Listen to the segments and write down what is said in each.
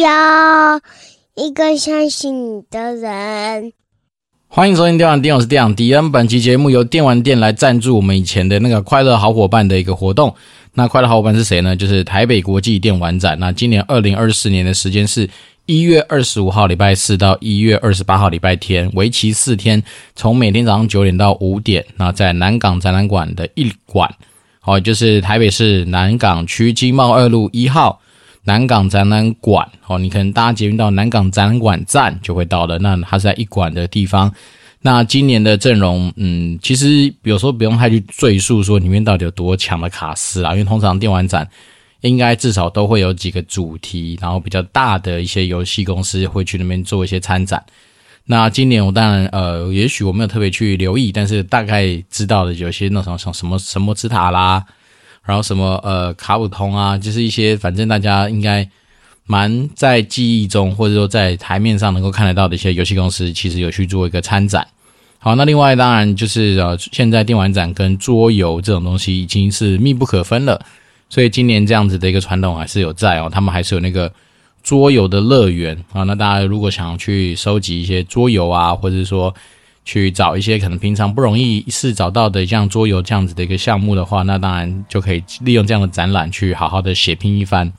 要一个相信你的人。欢迎收听电玩店，我是电玩迪恩。本期节目由电玩店来赞助我们以前的那个快乐好伙伴的一个活动。那快乐好伙伴是谁呢？就是台北国际电玩展。那今年二零二四年的时间是一月二十五号礼拜四到一月二十八号礼拜天，为期四天，从每天早上九点到五点。那在南港展览馆的一馆，哦，就是台北市南港区经贸二路一号。南港展览馆哦，你可能搭捷运到南港展览馆站就会到了。那它是在一馆的地方。那今年的阵容，嗯，其实有时候不用太去赘述说里面到底有多强的卡司啦，因为通常电玩展应该至少都会有几个主题，然后比较大的一些游戏公司会去那边做一些参展。那今年我当然呃，也许我没有特别去留意，但是大概知道的有些那种像什么什么之塔啦。然后什么呃卡普通啊，就是一些反正大家应该蛮在记忆中或者说在台面上能够看得到的一些游戏公司，其实有去做一个参展。好，那另外当然就是呃现在电玩展跟桌游这种东西已经是密不可分了，所以今年这样子的一个传统还是有在哦，他们还是有那个桌游的乐园啊。那大家如果想要去收集一些桌游啊，或者说。去找一些可能平常不容易一次找到的像桌游这样子的一个项目的话，那当然就可以利用这样的展览去好好的血拼一番。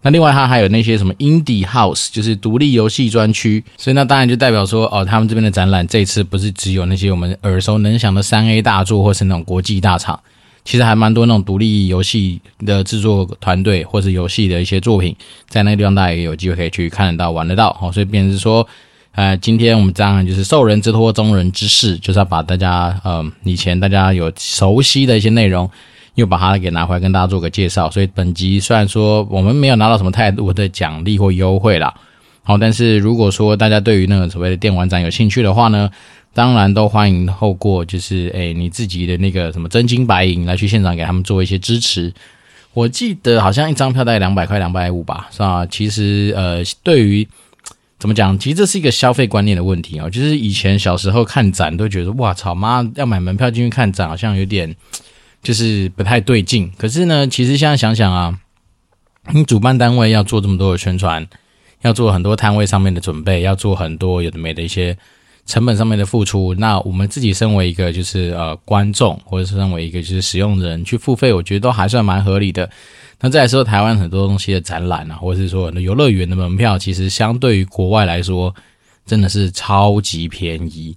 那另外它还有那些什么 Indie House，就是独立游戏专区，所以那当然就代表说哦，他们这边的展览这次不是只有那些我们耳熟能详的三 A 大作或是那种国际大厂，其实还蛮多那种独立游戏的制作团队或是游戏的一些作品，在那个地方大家也有机会可以去看得到、玩得到。哦，所以变成是说。呃，今天我们这样就是受人之托，忠人之事，就是要把大家呃以前大家有熟悉的一些内容，又把它给拿回来跟大家做个介绍。所以本集虽然说我们没有拿到什么太多的奖励或优惠啦，好，但是如果说大家对于那个所谓的电玩展有兴趣的话呢，当然都欢迎透过就是诶你自己的那个什么真金白银来去现场给他们做一些支持。我记得好像一张票大概两百块，两百五吧，是吧？其实呃对于怎么讲？其实这是一个消费观念的问题哦。就是以前小时候看展都觉得，哇操妈，要买门票进去看展，好像有点就是不太对劲。可是呢，其实现在想想啊，你主办单位要做这么多的宣传，要做很多摊位上面的准备，要做很多有的没的一些成本上面的付出。那我们自己身为一个就是呃观众，或者是身为一个就是使用人去付费，我觉得都还算蛮合理的。那再来说，台湾很多东西的展览啊，或者是说很多游乐园的门票，其实相对于国外来说，真的是超级便宜。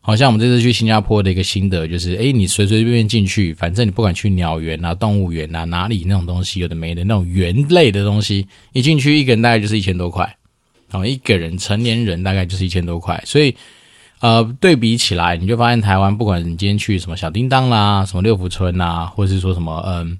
好像我们这次去新加坡的一个心得就是，诶，你随随便便进去，反正你不管去鸟园啊、动物园啊，哪里那种东西有的没的那种园类的东西，一进去一个人大概就是一千多块，然后，一个人成年人大概就是一千多块。所以，呃，对比起来，你就发现台湾，不管你今天去什么小叮当啦、什么六福村啊，或者是说什么，嗯。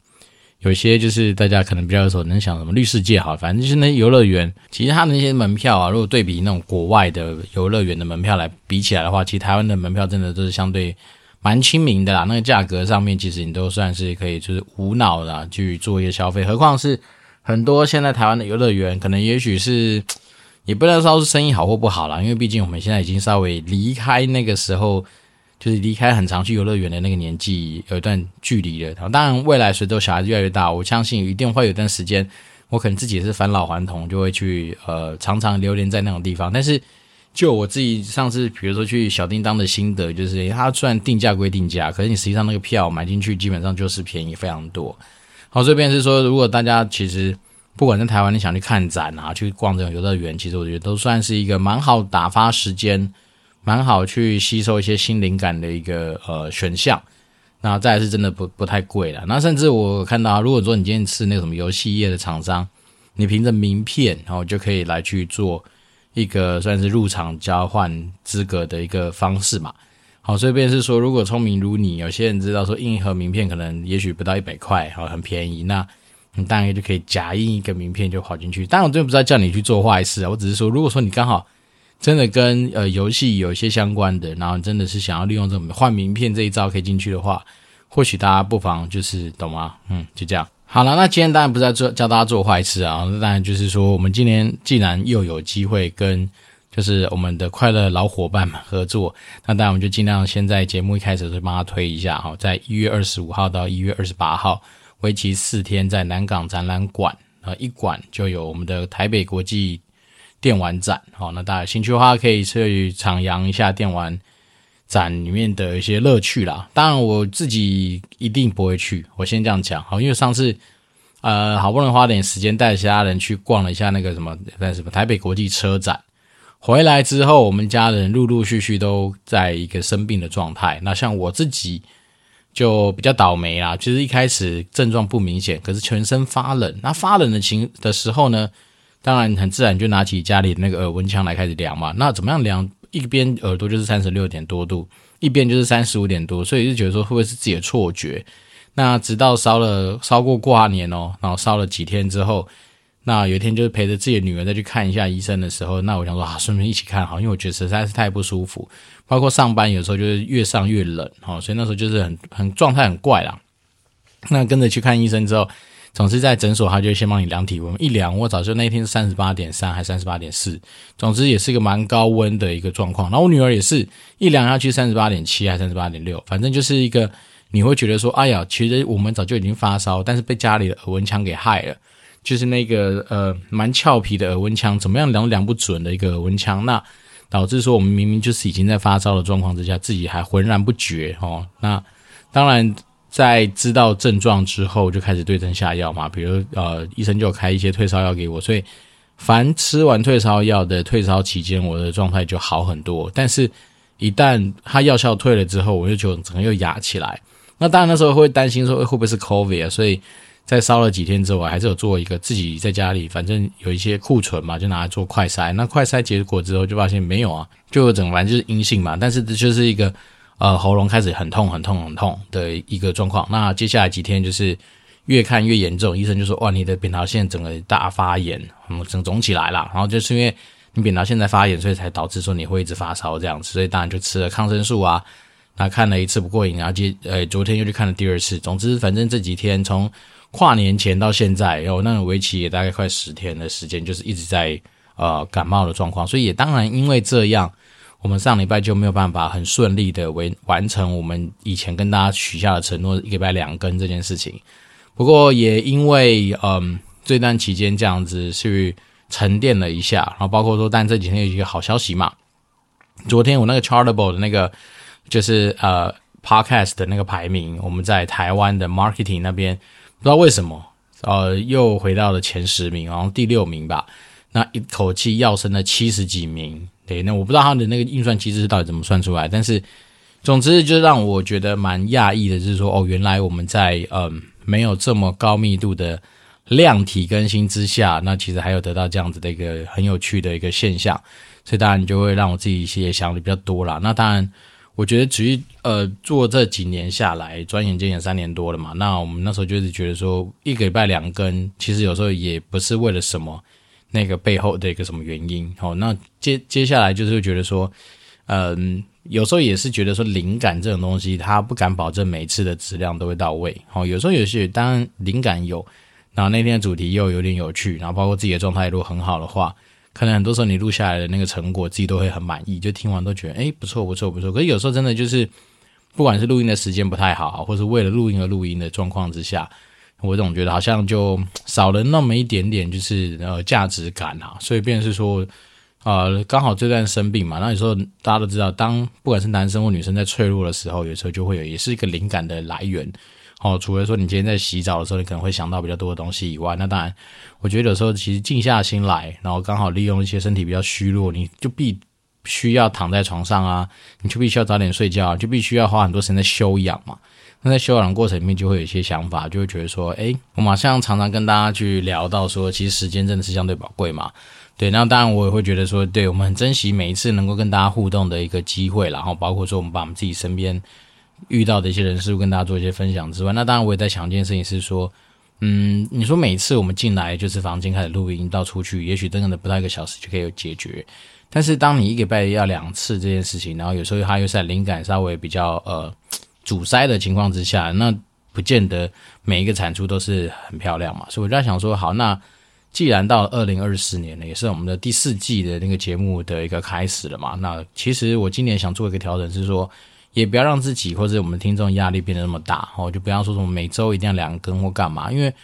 有些就是大家可能比较有所能想什么绿世界哈，反正就是那游乐园，其实它那些门票啊，如果对比那种国外的游乐园的门票来比起来的话，其实台湾的门票真的都是相对蛮亲民的啦。那个价格上面，其实你都算是可以就是无脑的去做一个消费。何况是很多现在台湾的游乐园，可能也许是 也不能说是生意好或不好啦，因为毕竟我们现在已经稍微离开那个时候。就是离开很常去游乐园的那个年纪有一段距离了。当然，未来随着小孩子越来越大，我相信一定会有一段时间，我可能自己也是返老还童，就会去呃常常流连在那种地方。但是，就我自己上次比如说去小叮当的心得，就是它虽然定价归定价，可是你实际上那个票买进去基本上就是便宜非常多。好，这边是说，如果大家其实不管在台湾你想去看展啊，去逛这种游乐园，其实我觉得都算是一个蛮好打发时间。蛮好去吸收一些新灵感的一个呃选项，那再是真的不不太贵了。那甚至我看到，如果说你今天是那个什么游戏业的厂商，你凭着名片，然后就可以来去做一个算是入场交换资格的一个方式嘛。好，所以便是说，如果聪明如你，有些人知道说印一盒名片可能也许不到一百块，好，很便宜，那你大概就可以假印一个名片就跑进去。当然我真的不知道叫你去做坏事啊，我只是说，如果说你刚好。真的跟呃游戏有一些相关的，然后真的是想要利用这种换名片这一招可以进去的话，或许大家不妨就是懂吗？嗯，就这样。好了，那今天当然不是在做教大家做坏事啊，那当然就是说我们今年既然又有机会跟就是我们的快乐老伙伴们合作，那当然我们就尽量先在节目一开始就帮他推一下哈，在一月二十五号到一月二十八号，为期四天在南港展览馆。呃一馆就有我们的台北国际电玩展，好，那大家有兴趣的话可以去徜徉一下电玩展里面的一些乐趣啦。当然我自己一定不会去，我先这样讲，好，因为上次呃好不容易花点时间带其他人去逛了一下那个什么在什么台北国际车展。回来之后，我们家人陆陆续续都在一个生病的状态。那像我自己就比较倒霉啦，其实一开始症状不明显，可是全身发冷。那发冷的情的时候呢，当然很自然就拿起家里那个耳温枪来开始量嘛。那怎么样量？一边耳朵就是三十六点多度，一边就是三十五点多，所以就觉得说会不会是自己的错觉？那直到烧了烧过跨年哦，然后烧了几天之后。那有一天就是陪着自己的女儿再去看一下医生的时候，那我想说啊，顺便一起看好，因为我觉得实在是太不舒服，包括上班有时候就是越上越冷，哦，所以那时候就是很很状态很怪啦。那跟着去看医生之后，总之在诊所他就先帮你量体温，一量我早就那天是三十八点三还三十八点四，总之也是一个蛮高温的一个状况。然后我女儿也是一量下去三十八点七还三十八点六，反正就是一个你会觉得说，哎呀，其实我们早就已经发烧，但是被家里的耳温枪给害了。就是那个呃蛮俏皮的耳温枪，怎么样量量不准的一个耳温枪，那导致说我们明明就是已经在发烧的状况之下，自己还浑然不觉哦。那当然在知道症状之后，就开始对症下药嘛，比如呃医生就开一些退烧药给我，所以凡吃完退烧药的退烧期间，我的状态就好很多。但是，一旦它药效退了之后，我就觉得整个又哑起来。那当然那时候会担心说会不会是 COVID 啊，所以。在烧了几天之后，我还是有做一个自己在家里，反正有一些库存嘛，就拿来做快筛。那快筛结果之后，就发现没有啊，就整完就是阴性嘛。但是这就是一个呃喉咙开始很痛、很痛、很痛的一个状况。那接下来几天就是越看越严重，医生就说：哇，你的扁桃腺整个大发炎，嗯，整肿起来了。然后就是因为你扁桃腺在发炎，所以才导致说你会一直发烧这样子。所以当然就吃了抗生素啊。那看了一次不过瘾，然后接呃昨天又去看了第二次。总之，反正这几天从跨年前到现在，有那个为期也大概快十天的时间，就是一直在呃感冒的状况，所以也当然因为这样，我们上礼拜就没有办法很顺利的完完成我们以前跟大家许下的承诺，一个礼拜两更这件事情。不过也因为嗯这段期间这样子去沉淀了一下，然后包括说，但这几天有一个好消息嘛，昨天我那个 Chartable 的那个就是呃 Podcast 的那个排名，我们在台湾的 Marketing 那边。不知道为什么，呃，又回到了前十名，然后第六名吧。那一口气要升了七十几名，对，那我不知道他的那个运算机制到底怎么算出来，但是总之就让我觉得蛮讶异的，就是说，哦，原来我们在嗯、没有这么高密度的量体更新之下，那其实还有得到这样子的一个很有趣的一个现象，所以当然就会让我自己一些想的比较多啦。那当然。我觉得，至于呃，做这几年下来，转眼间也三年多了嘛。那我们那时候就是觉得说，一个礼拜两更，其实有时候也不是为了什么那个背后的一个什么原因。好，那接接下来就是觉得说，嗯，有时候也是觉得说，灵感这种东西，它不敢保证每次的质量都会到位。好，有时候有些当然灵感有，然后那天的主题又有点有趣，然后包括自己的状态如果很好的话。可能很多时候你录下来的那个成果，自己都会很满意，就听完都觉得，诶，不错，不错，不错。可是有时候真的就是，不管是录音的时间不太好，或是为了录音而录音的状况之下，我总觉得好像就少了那么一点点，就是呃价值感啊。所以便是说，呃，刚好这段生病嘛，那有时候大家都知道，当不管是男生或女生在脆弱的时候，有时候就会有，也是一个灵感的来源。哦，除了说你今天在洗澡的时候，你可能会想到比较多的东西以外，那当然，我觉得有时候其实静下心来，然后刚好利用一些身体比较虚弱，你就必须要躺在床上啊，你就必须要早点睡觉，就必须要花很多时间在休养嘛。那在修养过程里面，就会有一些想法，就会觉得说，诶，我马上常常跟大家去聊到说，其实时间真的是相对宝贵嘛。对，那当然我也会觉得说，对，我们很珍惜每一次能够跟大家互动的一个机会，然后包括说我们把我们自己身边。遇到的一些人事物跟大家做一些分享之外，那当然我也在想一件事情是说，嗯，你说每一次我们进来就是房间开始录音到出去，也许真的不到一个小时就可以有解决。但是当你一个礼拜要两次这件事情，然后有时候它又在灵感稍微比较呃阻塞的情况之下，那不见得每一个产出都是很漂亮嘛。所以我就在想说，好，那既然到二零二四年呢，也是我们的第四季的那个节目的一个开始了嘛，那其实我今年想做一个调整是说。也不要让自己或者我们听众压力变得那么大哦，就不要说什么每周一定要两更或干嘛，因为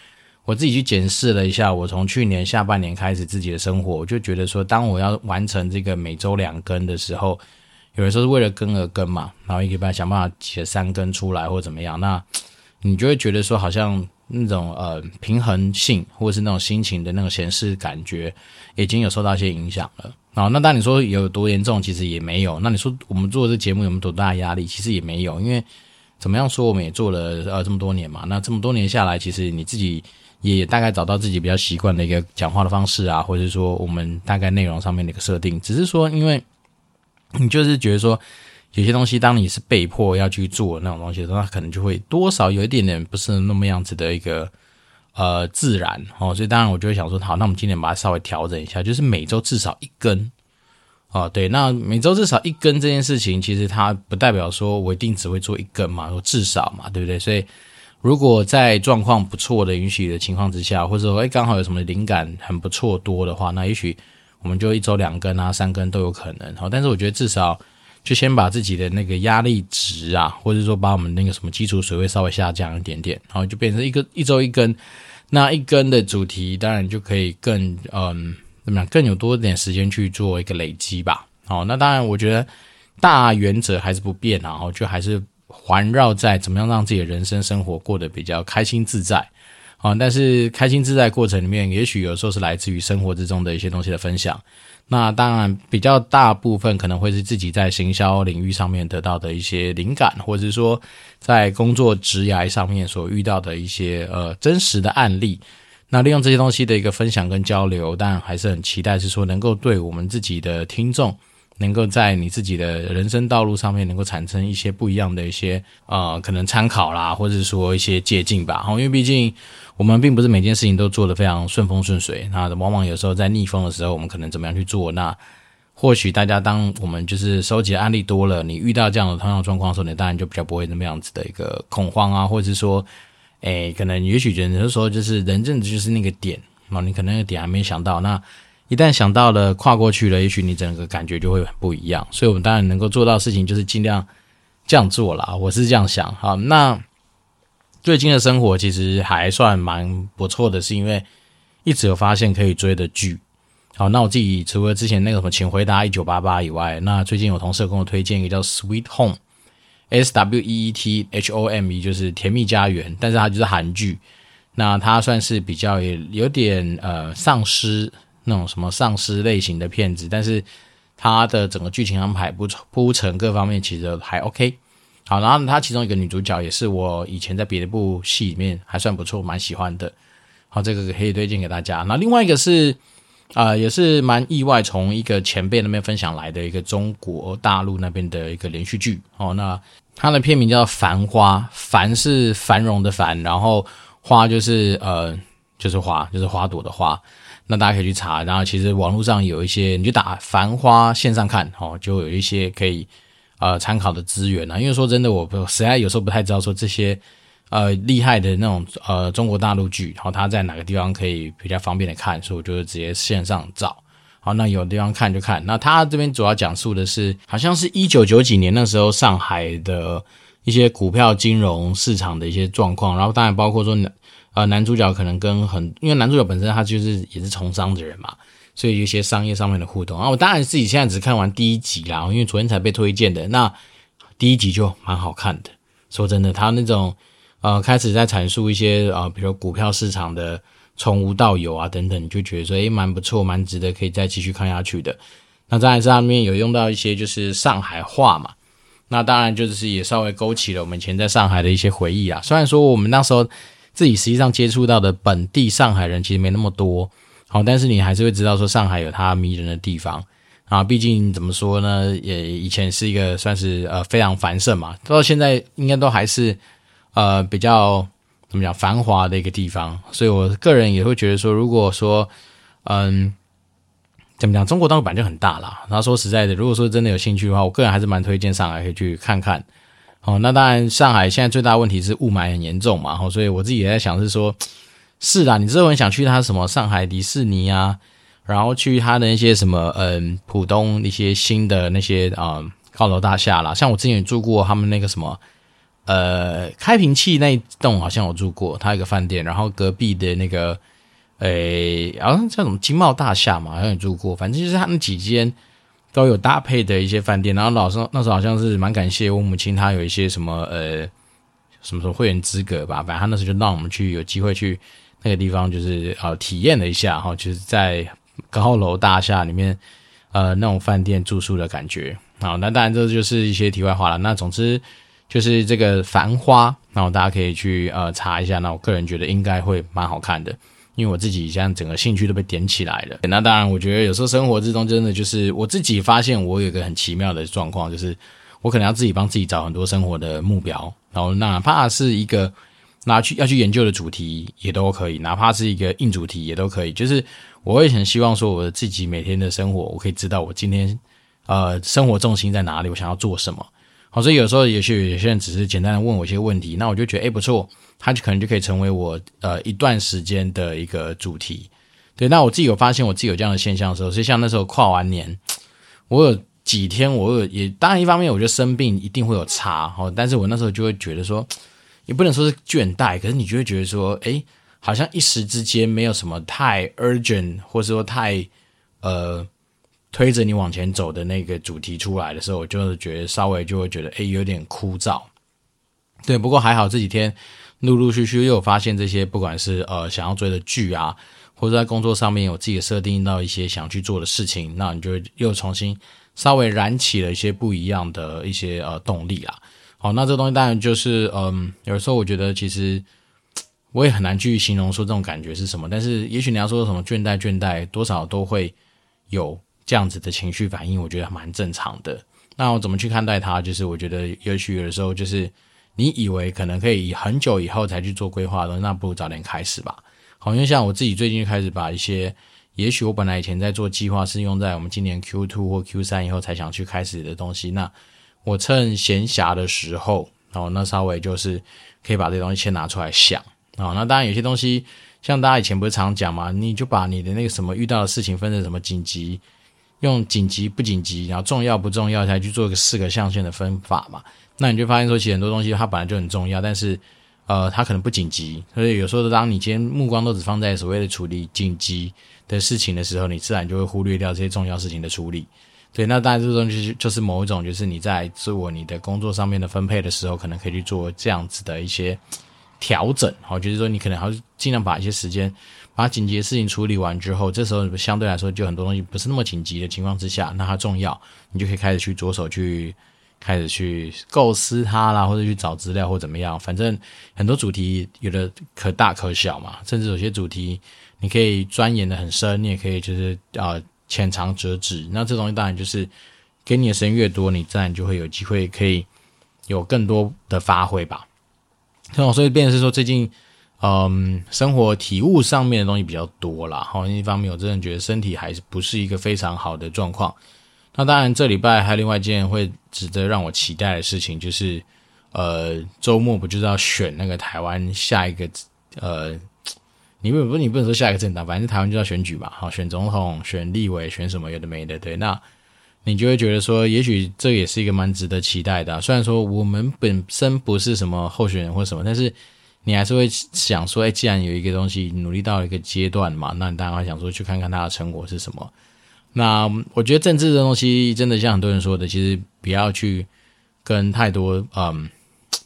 我自己去检视了一下，我从去年下半年开始自己的生活，我就觉得说，当我要完成这个每周两更的时候，有人说是为了跟而跟嘛，然后一个礼拜想办法写三根出来或怎么样，那 你就会觉得说，好像那种呃平衡性或者是那种心情的那种闲适感觉，已经有受到一些影响了。好，那当你说有多严重，其实也没有。那你说我们做这节目有没有多大压力？其实也没有，因为怎么样说，我们也做了呃这么多年嘛。那这么多年下来，其实你自己。也大概找到自己比较习惯的一个讲话的方式啊，或者是说我们大概内容上面的一个设定，只是说因为你就是觉得说有些东西，当你是被迫要去做那种东西的时候，可能就会多少有一点点不是那么样子的一个呃自然哦，所以当然我就会想说，好，那我们今天把它稍微调整一下，就是每周至少一更哦，对，那每周至少一更这件事情，其实它不代表说我一定只会做一更嘛，说至少嘛，对不对？所以。如果在状况不错的允许的情况之下，或者说哎刚好有什么灵感很不错多的话，那也许我们就一周两更啊、三更都有可能。好，但是我觉得至少就先把自己的那个压力值啊，或者说把我们那个什么基础水位稍微下降一点点，然后就变成一个一周一更。那一更的主题当然就可以更嗯怎么样，更有多一点时间去做一个累积吧。好，那当然我觉得大原则还是不变，然后就还是。环绕在怎么样让自己的人生生活过得比较开心自在啊，但是开心自在过程里面，也许有时候是来自于生活之中的一些东西的分享。那当然比较大部分可能会是自己在行销领域上面得到的一些灵感，或者是说在工作职涯上面所遇到的一些呃真实的案例。那利用这些东西的一个分享跟交流，当然还是很期待是说能够对我们自己的听众。能够在你自己的人生道路上面能够产生一些不一样的一些呃可能参考啦，或者是说一些借鉴吧。因为毕竟我们并不是每件事情都做得非常顺风顺水，那往往有时候在逆风的时候，我们可能怎么样去做？那或许大家当我们就是收集的案例多了，你遇到这样的同样状况的时候，你当然就比较不会那么样子的一个恐慌啊，或者是说，诶，可能也许觉得说就是人正就是那个点啊，你可能那个点还没想到那。一旦想到了跨过去了，也许你整个感觉就会很不一样。所以，我们当然能够做到的事情就是尽量这样做啦。我是这样想。好，那最近的生活其实还算蛮不错的，是因为一直有发现可以追的剧。好，那我自己除了之前那个什么《请回答一九八八》以外，那最近有同事跟我推荐一个叫《Sweet Home》，S W E E T H O M E，就是甜蜜家园，但是它就是韩剧。那它算是比较有有点呃丧尸。那种什么丧尸类型的片子，但是它的整个剧情安排、铺铺陈各方面其实还 OK。好，然后它其中一个女主角也是我以前在别的部戏里面还算不错，蛮喜欢的。好，这个可以推荐给大家。那另外一个是啊、也是蛮意外，从一个前辈那边分享来的一个中国大陆那边的一个连续剧。哦，那它的片名叫《繁花》，繁是繁荣的繁，然后花就是呃就是花，就是花朵的花。那大家可以去查，然后其实网络上有一些，你就打《繁花》线上看哦，就有一些可以呃参考的资源啊。因为说真的，我不实在有时候不太知道说这些呃厉害的那种呃中国大陆剧，然后它在哪个地方可以比较方便的看，所以我就直接线上找。好，那有地方看就看。那他这边主要讲述的是，好像是一九九几年那时候上海的一些股票金融市场的一些状况，然后当然包括说。呃，男主角可能跟很，因为男主角本身他就是也是从商的人嘛，所以有一些商业上面的互动。啊，我当然自己现在只看完第一集啦，因为昨天才被推荐的。那第一集就蛮好看的，说真的，他那种呃开始在阐述一些呃，比如股票市场的从无到有啊等等，就觉得说诶蛮不错，蛮值得可以再继续看下去的。那在上面有用到一些就是上海话嘛，那当然就是也稍微勾起了我们以前在上海的一些回忆啊。虽然说我们那时候。自己实际上接触到的本地上海人其实没那么多，好，但是你还是会知道说上海有它迷人的地方啊。毕竟怎么说呢，也以前是一个算是呃非常繁盛嘛，到现在应该都还是呃比较怎么讲繁华的一个地方。所以我个人也会觉得说，如果说嗯怎么讲，中国大陆本来就很大啦。然后说实在的，如果说真的有兴趣的话，我个人还是蛮推荐上海可以去看看。哦，那当然，上海现在最大问题是雾霾很严重嘛，所以我自己也在想是说，是啦，你之后很想去他什么上海迪士尼啊，然后去他的那些什么，嗯，浦东一些新的那些啊、嗯、高楼大厦啦，像我之前也住过他们那个什么，呃，开平器那一栋好像我住过，它有个饭店，然后隔壁的那个，诶，好像叫什么经贸大厦嘛，好像也住过，反正就是他们几间都有搭配的一些饭店。然后老师那时候好像是蛮感谢我母亲，她有一些什么呃，什么什么会员资格吧，反正他那时候就让我们去有机会去那个地方，就是呃体验了一下哈，就是在高楼大厦里面呃那种饭店住宿的感觉。好，那当然这就是一些题外话了。那总之就是这个繁花，然后大家可以去呃查一下。那我个人觉得应该会蛮好看的，因为我自己现在整个兴趣都被点起来了。那当然，我觉得有时候生活之中真的就是我自己发现，我有一个很奇妙的状况，就是我可能要自己帮自己找很多生活的目标，然后哪怕是一个拿去要去研究的主题也都可以，哪怕是一个硬主题也都可以。就是我会很希望说，我自己每天的生活，我可以知道我今天。呃，生活重心在哪里？我想要做什么？好，所以有时候也许有些人只是简单的问我一些问题，那我就觉得，诶，不错，他就可能就可以成为我呃一段时间的一个主题。对，那我自己有发现我自己有这样的现象的时候，所以像那时候跨完年，我有几天我有也，当然一方面我觉得生病一定会有差，哦，但是我那时候就会觉得说，也不能说是倦怠，可是你就会觉得说，诶，好像一时之间没有什么太 urgent，或者说太呃。推着你往前走的那个主题出来的时候，我就是觉得稍微就会觉得，诶，有点枯燥。对，不过还好这几天陆陆续续又有发现这些，不管是呃想要追的剧啊，或者在工作上面有自己设定到一些想去做的事情，那你就又重新稍微燃起了一些不一样的一些呃动力啦。好，那这东西当然就是，嗯，有时候我觉得其实我也很难去形容说这种感觉是什么，但是也许你要说什么倦怠倦怠，多少都会有。这样子的情绪反应，我觉得蛮正常的。那我怎么去看待它？就是我觉得，也许有的时候，就是你以为可能可以很久以后才去做规划的，那不如早点开始吧。好，因为像我自己最近开始把一些，也许我本来以前在做计划是用在我们今年 Q two 或 Q 三以后才想去开始的东西，那我趁闲暇的时候，然后那稍微就是可以把这些东西先拿出来想。啊，那当然有些东西，像大家以前不是常讲嘛，你就把你的那个什么遇到的事情分成什么紧急。用紧急不紧急，然后重要不重要，才去做个四个象限的分法嘛。那你就发现说，其实很多东西它本来就很重要，但是呃，它可能不紧急。所以有时候当你今天目光都只放在所谓的处理紧急的事情的时候，你自然就会忽略掉这些重要事情的处理。对，那当然这个东西就是某一种，就是你在做你的工作上面的分配的时候，可能可以去做这样子的一些调整。好，就是说你可能还是尽量把一些时间。把紧急的事情处理完之后，这时候相对来说就很多东西不是那么紧急的情况之下，那它重要，你就可以开始去着手去开始去构思它啦，或者去找资料或怎么样。反正很多主题有的可大可小嘛，甚至有些主题你可以钻研的很深，你也可以就是啊浅尝辄止。那这东西当然就是给你的时间越多，你自然就会有机会可以有更多的发挥吧。所以变成是说最近。嗯，生活体悟上面的东西比较多啦。好，一方面我真的觉得身体还是不是一个非常好的状况。那当然，这礼拜还有另外一件会值得让我期待的事情，就是呃，周末不就是要选那个台湾下一个呃，你不不你不能说下一个政党，反正台湾就要选举嘛。好，选总统、选立委、选什么有的没的，对。那你就会觉得说，也许这也是一个蛮值得期待的。虽然说我们本身不是什么候选人或什么，但是。你还是会想说，哎，既然有一个东西努力到一个阶段嘛，那你当然会想说去看看它的成果是什么。那我觉得政治的东西真的像很多人说的，其实不要去跟太多嗯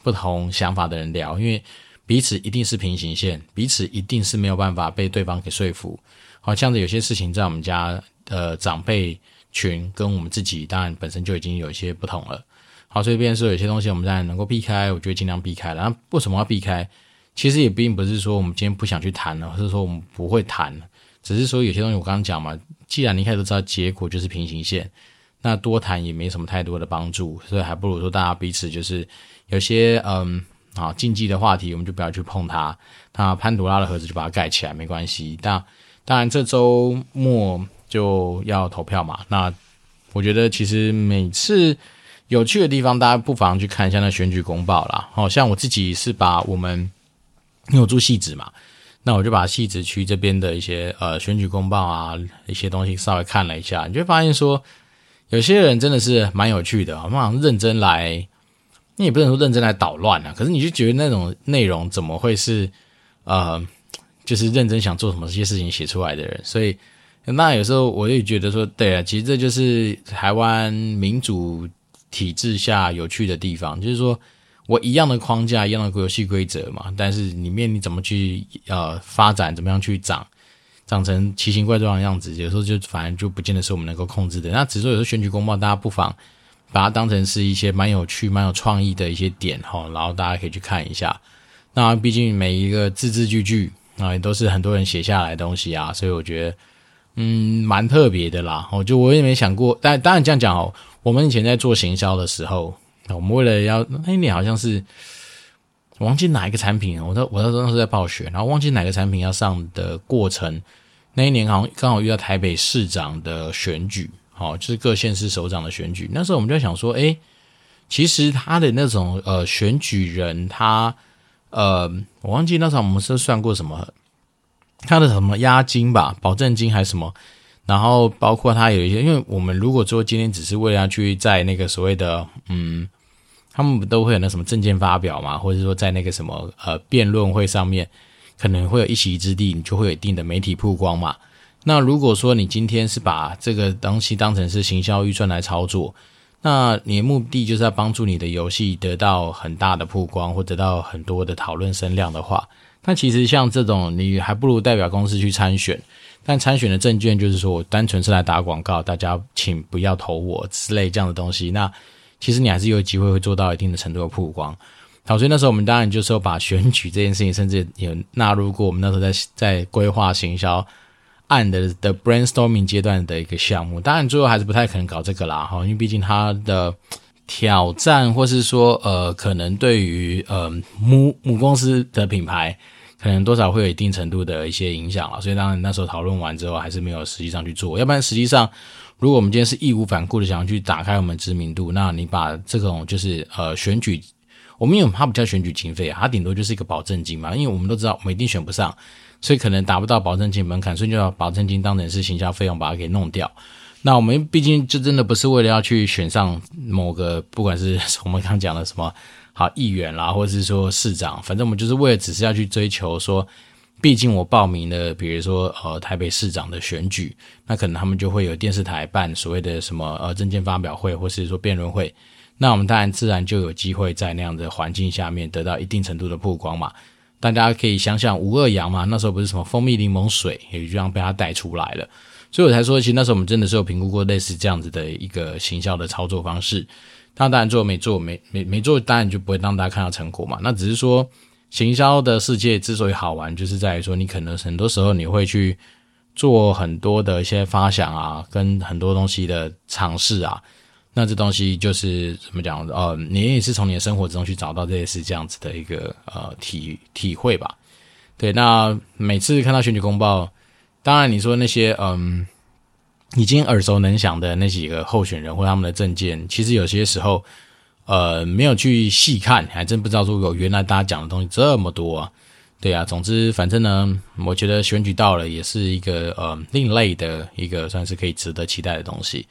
不同想法的人聊，因为彼此一定是平行线，彼此一定是没有办法被对方给说服。好像有些事情在我们家的长辈群跟我们自己当然本身就已经有一些不同了。好，所以变成说有些东西我们当然能够避开，我觉得尽量避开了。那为什么要避开？其实也并不是说我们今天不想去谈了，或者说我们不会谈，只是说有些东西我刚刚讲嘛，既然你一开始知道结果就是平行线，那多谈也没什么太多的帮助，所以还不如说大家彼此就是有些嗯啊禁忌的话题，我们就不要去碰它。那潘多拉的盒子就把它盖起来，没关系。但当然这周末就要投票嘛，那我觉得其实每次有趣的地方，大家不妨去看一下那选举公报啦。好像我自己是把我们。因为我住汐止嘛，那我就把汐止区这边的一些呃选举公报啊一些东西稍微看了一下，你就发现说，有些人真的是蛮有趣的，我们好像认真来你也不能说认真来捣乱啊。可是你就觉得那种内容怎么会是呃，就是认真想做什么这些事情写出来的人？所以那有时候我也觉得说，对啊，其实这就是台湾民主体制下有趣的地方，就是说我一样的框架，一样的游戏规则嘛，但是里面你怎么去呃发展，怎么样去长。长成奇形怪状的样子，有时候就反正就不见得是我们能够控制的。那只是说有时候选举公报，大家不妨把它当成是一些蛮有趣、蛮有创意的一些点哈，然后大家可以去看一下。那毕竟每一个字字句句啊，也都是很多人写下来的东西啊，所以我觉得嗯蛮特别的啦。我就我也没想过，但当然这样讲哦，我们以前在做行销的时候，我们为了要那一年好像是。我忘记哪一个产品，我我当时在暴雪，然后忘记哪个产品要上的过程。那一年好像刚好遇到台北市长的选举，好，就是各县市首长的选举。那时候我们就想说，诶，其实他的那种呃选举人，他呃，我忘记那时候我们是算过什么，他的什么押金吧，保证金还是什么，然后包括他有一些，因为我们如果说今天只是为了要去在那个所谓的嗯。他们不都会有那什么证件发表嘛，或者说在那个什么呃辩论会上面，可能会有一席之地，你就会有一定的媒体曝光嘛。那如果说你今天是把这个东西当成是行销预算来操作，那你的目的就是要帮助你的游戏得到很大的曝光，或得到很多的讨论声量的话，那其实像这种你还不如代表公司去参选，但参选的证件就是说我单纯是来打广告，大家请不要投我之类这样的东西，那。其实你还是有机会会做到一定的程度的曝光，好，所以那时候我们当然就是说把选举这件事情，甚至有纳入过我们那时候在在规划行销案的的 brainstorming 阶段的一个项目。当然最后还是不太可能搞这个啦，哈，因为毕竟它的挑战，或是说呃，可能对于呃母母公司的品牌，可能多少会有一定程度的一些影响了。所以当然那时候讨论完之后，还是没有实际上去做，要不然实际上。如果我们今天是义无反顾的想要去打开我们知名度，那你把这种就是呃选举，我们因为它不叫选举经费，它顶多就是一个保证金嘛，因为我们都知道我们一定选不上，所以可能达不到保证金门槛，所以就要保证金当成是行销费用把它给弄掉。那我们毕竟就真的不是为了要去选上某个，不管是 我们刚讲的什么好议员啦，或者是说市长，反正我们就是为了只是要去追求说。毕竟我报名了，比如说呃台北市长的选举，那可能他们就会有电视台办所谓的什么呃证件发表会，或是说辩论会，那我们当然自然就有机会在那样的环境下面得到一定程度的曝光嘛。大家可以想想吴二阳嘛，那时候不是什么蜂蜜柠檬水，也就这样被他带出来了，所以我才说，其实那时候我们真的是有评估过类似这样子的一个行销的操作方式。他当然做没做没没没做，当然就不会让大家看到成果嘛。那只是说。行销的世界之所以好玩，就是在于说，你可能很多时候你会去做很多的一些发想啊，跟很多东西的尝试啊。那这东西就是怎么讲？呃，你也是从你的生活之中去找到这些是这样子的一个呃体体会吧。对，那每次看到选举公报，当然你说那些嗯已经耳熟能详的那几个候选人或他们的政见，其实有些时候。呃，没有去细看，还真不知道说有原来大家讲的东西这么多啊。对啊，总之反正呢，我觉得选举到了也是一个呃另类的一个算是可以值得期待的东西。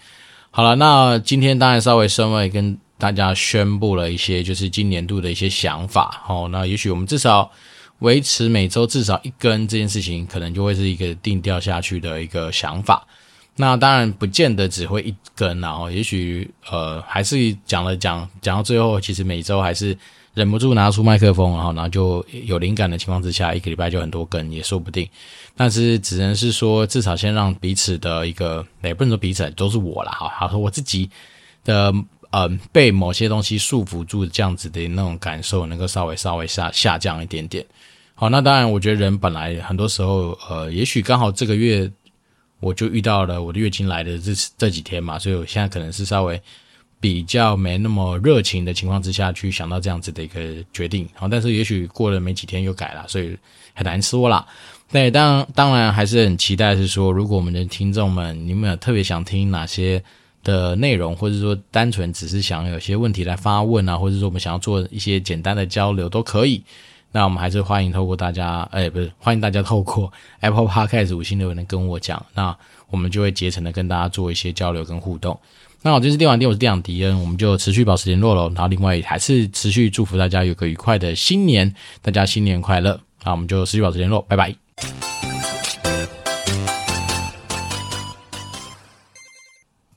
好了，那今天当然稍微稍微跟大家宣布了一些就是今年度的一些想法。好，那也许我们至少维持每周至少一更这件事情，可能就会是一个定调下去的一个想法。那当然不见得只会一根，然后也许呃还是讲了讲讲到最后，其实每周还是忍不住拿出麦克风，然后然后就有灵感的情况之下，一个礼拜就很多根也说不定。但是只能是说，至少先让彼此的一个，也不能说彼此都是我啦，哈，好说我自己的呃被某些东西束缚住这样子的那种感受，能够稍微稍微下下降一点点。好，那当然我觉得人本来很多时候呃，也许刚好这个月。我就遇到了我的月经来的这这几天嘛，所以我现在可能是稍微比较没那么热情的情况之下去想到这样子的一个决定，好，但是也许过了没几天又改了，所以很难说啦。对，当当然还是很期待是说，如果我们的听众们你们有特别想听哪些的内容，或者说单纯只是想有些问题来发问啊，或者说我们想要做一些简单的交流都可以。那我们还是欢迎透过大家，哎，不是欢迎大家透过 Apple Podcast 五星留言跟我讲，那我们就会竭诚的跟大家做一些交流跟互动。那我，这次电玩店，我是店长迪恩，我们就持续保持联络喽。然后另外还是持续祝福大家有个愉快的新年，大家新年快乐。那我们就持续保持联络，拜拜。